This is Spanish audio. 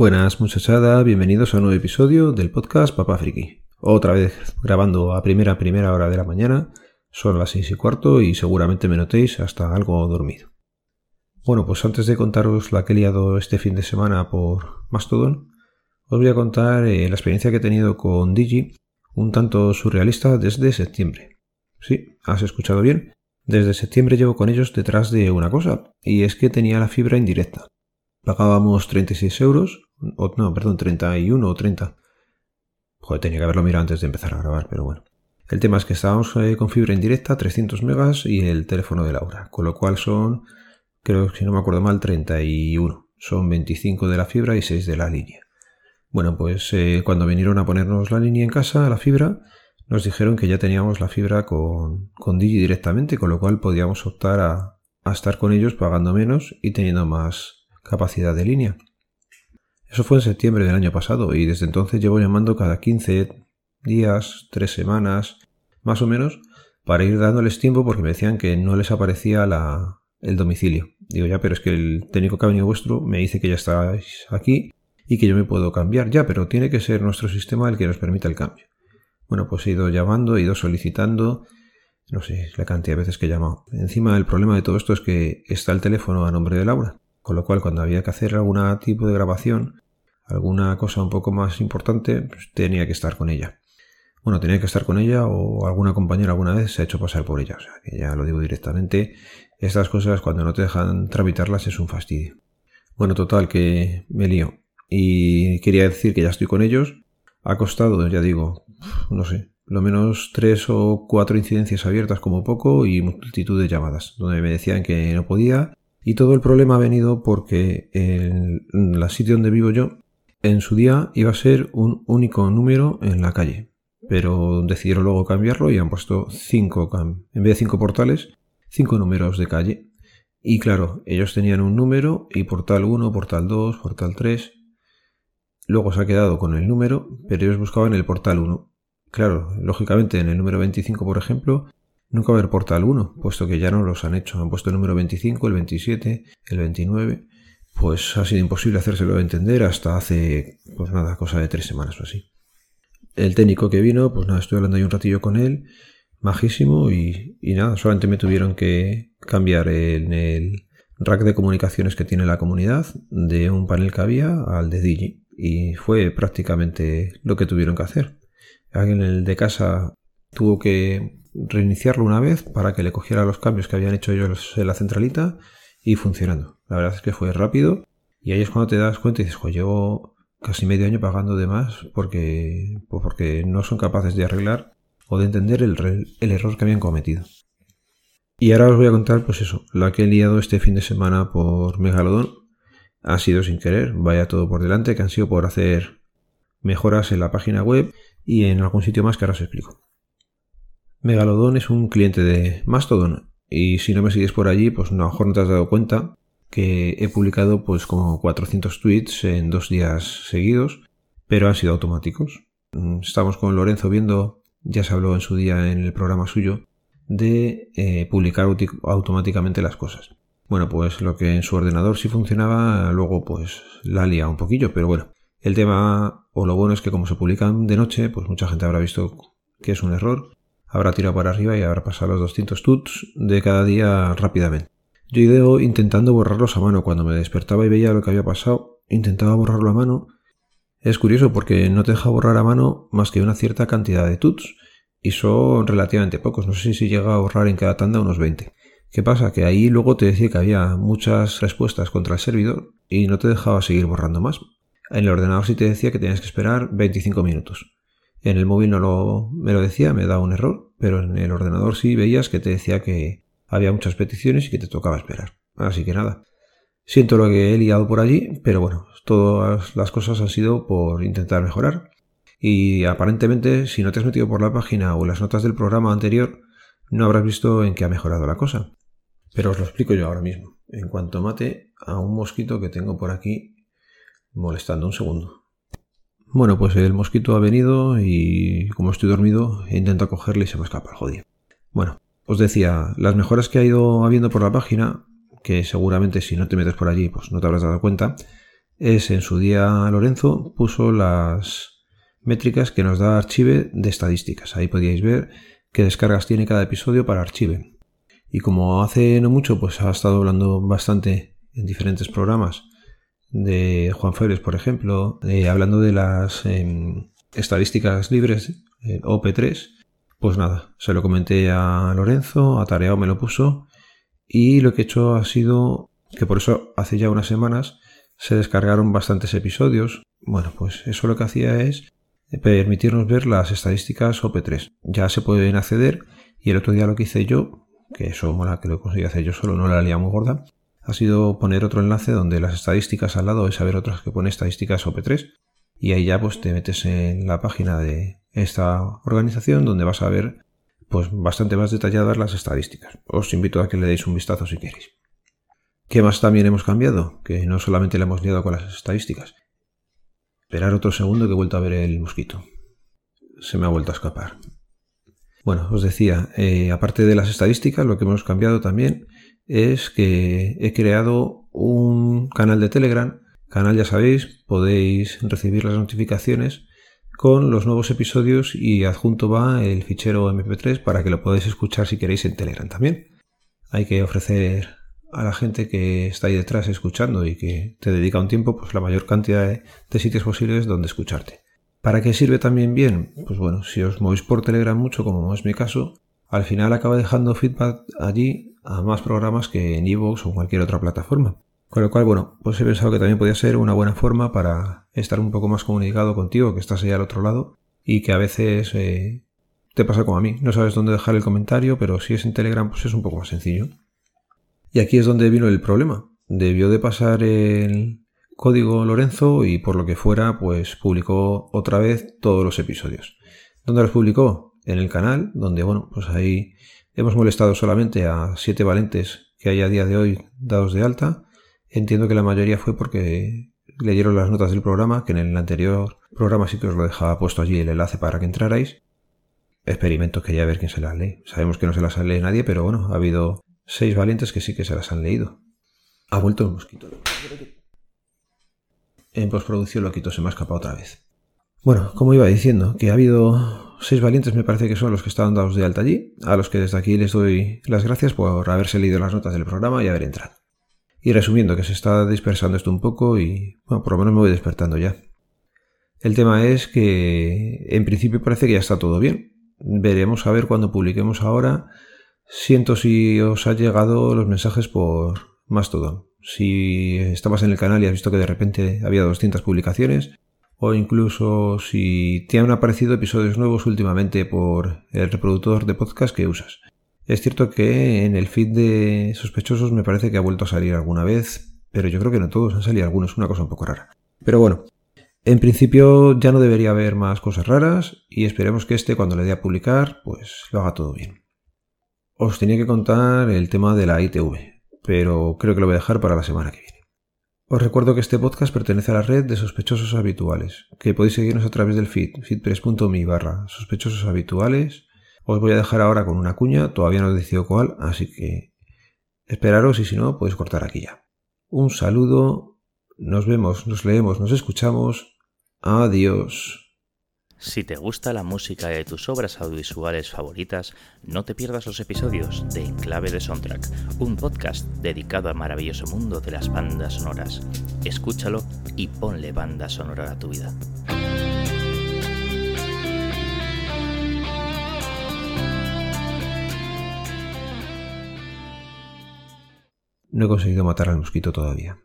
Buenas muchachada, bienvenidos a un nuevo episodio del podcast Papá Friki. Otra vez grabando a primera primera hora de la mañana, son las seis y cuarto y seguramente me notéis hasta algo dormido. Bueno, pues antes de contaros la que he liado este fin de semana por Mastodon, os voy a contar eh, la experiencia que he tenido con Digi, un tanto surrealista desde septiembre. Sí, has escuchado bien. Desde septiembre llevo con ellos detrás de una cosa, y es que tenía la fibra indirecta. Pagábamos 36 euros, o no, perdón, 31 o 30. Joder, tenía que haberlo mirado antes de empezar a grabar, pero bueno. El tema es que estábamos eh, con fibra indirecta, 300 megas y el teléfono de Laura, con lo cual son, creo que si no me acuerdo mal, 31. Son 25 de la fibra y 6 de la línea. Bueno, pues eh, cuando vinieron a ponernos la línea en casa, la fibra, nos dijeron que ya teníamos la fibra con, con Digi directamente, con lo cual podíamos optar a, a estar con ellos pagando menos y teniendo más, capacidad de línea. Eso fue en septiembre del año pasado y desde entonces llevo llamando cada 15 días, 3 semanas, más o menos, para ir dándoles tiempo porque me decían que no les aparecía la, el domicilio. Digo, ya, pero es que el técnico que ha venido vuestro me dice que ya estáis aquí y que yo me puedo cambiar. Ya, pero tiene que ser nuestro sistema el que nos permita el cambio. Bueno, pues he ido llamando, he ido solicitando, no sé la cantidad de veces que he llamado. Encima el problema de todo esto es que está el teléfono a nombre de Laura. Con lo cual, cuando había que hacer algún tipo de grabación, alguna cosa un poco más importante, pues tenía que estar con ella. Bueno, tenía que estar con ella o alguna compañera alguna vez se ha hecho pasar por ella. O sea, que ya lo digo directamente. Estas cosas cuando no te dejan tramitarlas es un fastidio. Bueno, total, que me lío. Y quería decir que ya estoy con ellos. Ha costado, ya digo, no sé, lo menos tres o cuatro incidencias abiertas como poco y multitud de llamadas, donde me decían que no podía y todo el problema ha venido porque en la sitio donde vivo yo, en su día iba a ser un único número en la calle, pero decidieron luego cambiarlo y han puesto cinco, en vez de cinco portales, cinco números de calle. Y claro, ellos tenían un número y portal 1, portal 2, portal 3. Luego se ha quedado con el número, pero ellos buscaban el portal 1. Claro, lógicamente en el número 25, por ejemplo, A haber portal 1, puesto que ya no los han hecho. Han puesto el número 25, el 27, el 29. Pues ha sido imposible hacérselo entender hasta hace, pues nada, cosa de tres semanas o así. El técnico que vino, pues nada, estoy hablando ahí un ratillo con él, majísimo, y, nada, solamente me tuvieron que cambiar en el rack de comunicaciones que tiene la comunidad de un panel que había al de Digi. Y fue prácticamente lo que tuvieron que hacer. Alguien el de casa tuvo que reiniciarlo una vez para que le cogiera los cambios que habían hecho ellos en la centralita y funcionando. La verdad es que fue rápido y ahí es cuando te das cuenta y dices, llevo casi medio año pagando de más porque, pues porque no son capaces de arreglar o de entender el, el error que habían cometido. Y ahora os voy a contar, pues eso, la que he liado este fin de semana por Megalodon. Ha sido sin querer, vaya todo por delante, que han sido por hacer mejoras en la página web y en algún sitio más que ahora os explico. Megalodon es un cliente de Mastodon y si no me sigues por allí, pues a lo mejor no te has dado cuenta que he publicado pues como 400 tweets en dos días seguidos, pero han sido automáticos. Mm, estamos con Lorenzo viendo, ya se habló en su día en el programa suyo, de eh, publicar automáticamente las cosas. Bueno, pues lo que en su ordenador sí funcionaba, luego pues la lía un poquillo, pero bueno. El tema, o lo bueno es que como se publican de noche, pues mucha gente habrá visto que es un error habrá tirado para arriba y habrá pasado los 200 tuts de cada día rápidamente. Yo ido intentando borrarlos a mano. Cuando me despertaba y veía lo que había pasado, intentaba borrarlo a mano. Es curioso porque no te deja borrar a mano más que una cierta cantidad de tuts. Y son relativamente pocos. No sé si llega a borrar en cada tanda unos 20. ¿Qué pasa? Que ahí luego te decía que había muchas respuestas contra el servidor y no te dejaba seguir borrando más. En el ordenador sí te decía que tenías que esperar 25 minutos. En el móvil no lo, me lo decía, me daba un error, pero en el ordenador sí veías que te decía que había muchas peticiones y que te tocaba esperar. Así que nada. Siento lo que he liado por allí, pero bueno, todas las cosas han sido por intentar mejorar. Y aparentemente, si no te has metido por la página o las notas del programa anterior, no habrás visto en qué ha mejorado la cosa. Pero os lo explico yo ahora mismo, en cuanto mate a un mosquito que tengo por aquí molestando un segundo. Bueno, pues el mosquito ha venido y como estoy dormido he intentado cogerle y se me escapa el jodido. Bueno, os decía, las mejoras que ha ido habiendo por la página, que seguramente si no te metes por allí pues no te habrás dado cuenta, es en su día Lorenzo puso las métricas que nos da Archive de estadísticas. Ahí podíais ver qué descargas tiene cada episodio para Archive. Y como hace no mucho, pues ha estado hablando bastante en diferentes programas de Juan Febres, por ejemplo, eh, hablando de las em, estadísticas libres, OP3, pues nada, se lo comenté a Lorenzo, a Tareao me lo puso, y lo que he hecho ha sido que por eso hace ya unas semanas se descargaron bastantes episodios. Bueno, pues eso lo que hacía es permitirnos ver las estadísticas OP3. Ya se pueden acceder y el otro día lo que hice yo, que eso mola que lo conseguí hacer yo solo, no la lía muy gorda, ha sido poner otro enlace donde las estadísticas al lado es saber otras que pone estadísticas OP3 y ahí ya pues te metes en la página de esta organización donde vas a ver pues bastante más detalladas las estadísticas. Os invito a que le deis un vistazo si queréis. ¿Qué más también hemos cambiado? Que no solamente le hemos liado con las estadísticas. Esperar otro segundo que he vuelto a ver el mosquito. Se me ha vuelto a escapar. Bueno, os decía, eh, aparte de las estadísticas, lo que hemos cambiado también es que he creado un canal de Telegram. Canal, ya sabéis, podéis recibir las notificaciones con los nuevos episodios y adjunto va el fichero MP3 para que lo podáis escuchar si queréis en Telegram también. Hay que ofrecer a la gente que está ahí detrás escuchando y que te dedica un tiempo, pues la mayor cantidad de, sitios posibles donde escucharte. ¿Para qué sirve también bien? Pues bueno, si os movéis por Telegram mucho, como es mi caso, al final acaba dejando feedback allí a más programas que en Evox o cualquier otra plataforma. Con lo cual, bueno, pues he pensado que también podía ser una buena forma para estar un poco más comunicado contigo, que estás ahí al otro lado y que a veces eh, te pasa como a mí. No sabes dónde dejar el comentario, pero si es en Telegram, pues es un poco más sencillo. Y aquí es donde vino el problema. Debió de pasar el código Lorenzo y por lo que fuera, pues publicó otra vez todos los episodios. ¿Dónde los publicó? En el canal, donde, bueno, pues ahí hemos molestado solamente a siete valentes que hay a día de hoy dados de alta. Entiendo que la mayoría fue porque leyeron las notas del programa, que en el anterior programa sí que os lo dejaba puesto allí el enlace para que entrarais. Experimento quería ver quién se las lee. Sabemos que no se las lee nadie, pero bueno, ha habido Seis valientes que sí que se las han leído. Ha vuelto el mosquito. En postproducción lo quito, se me ha escapado otra vez. Bueno, como iba diciendo, que ha habido seis valientes, me parece que son los que estaban dados de alta allí, a los que desde aquí les doy las gracias por haberse leído las notas del programa y haber entrado. Y resumiendo, que se está dispersando esto un poco y, bueno, por lo menos me voy despertando ya. El tema es que, en principio parece que ya está todo bien. Veremos a ver cuando publiquemos ahora Siento si os ha llegado los mensajes por Mastodon. Si estabas en el canal y has visto que de repente había 200 publicaciones, o incluso si te han aparecido episodios nuevos últimamente por el reproductor de podcast que usas. Es cierto que en el feed de sospechosos me parece que ha vuelto a salir alguna vez, pero yo creo que no todos han salido algunos, una cosa un poco rara. Pero bueno, en principio ya no debería haber más cosas raras y esperemos que este cuando le dé a publicar pues lo haga todo bien. Os tenía que contar el tema de la ITV, pero creo que lo voy a dejar para la semana que viene. Os recuerdo que este podcast pertenece a la red de sospechosos habituales, que podéis seguirnos a través del feed, feedpress.me barra sospechosos habituales. Os voy a dejar ahora con una cuña, todavía no he decidido cuál, así que esperaros y si no, podéis cortar aquí ya. Un saludo, nos vemos, nos leemos, nos escuchamos. Adiós. Si te gusta la música de tus obras audiovisuales favoritas, no te pierdas los episodios de Enclave de Soundtrack, un podcast dedicado al maravilloso mundo de las bandas sonoras. Escúchalo y ponle banda sonora a tu vida. No he conseguido matar al mosquito todavía.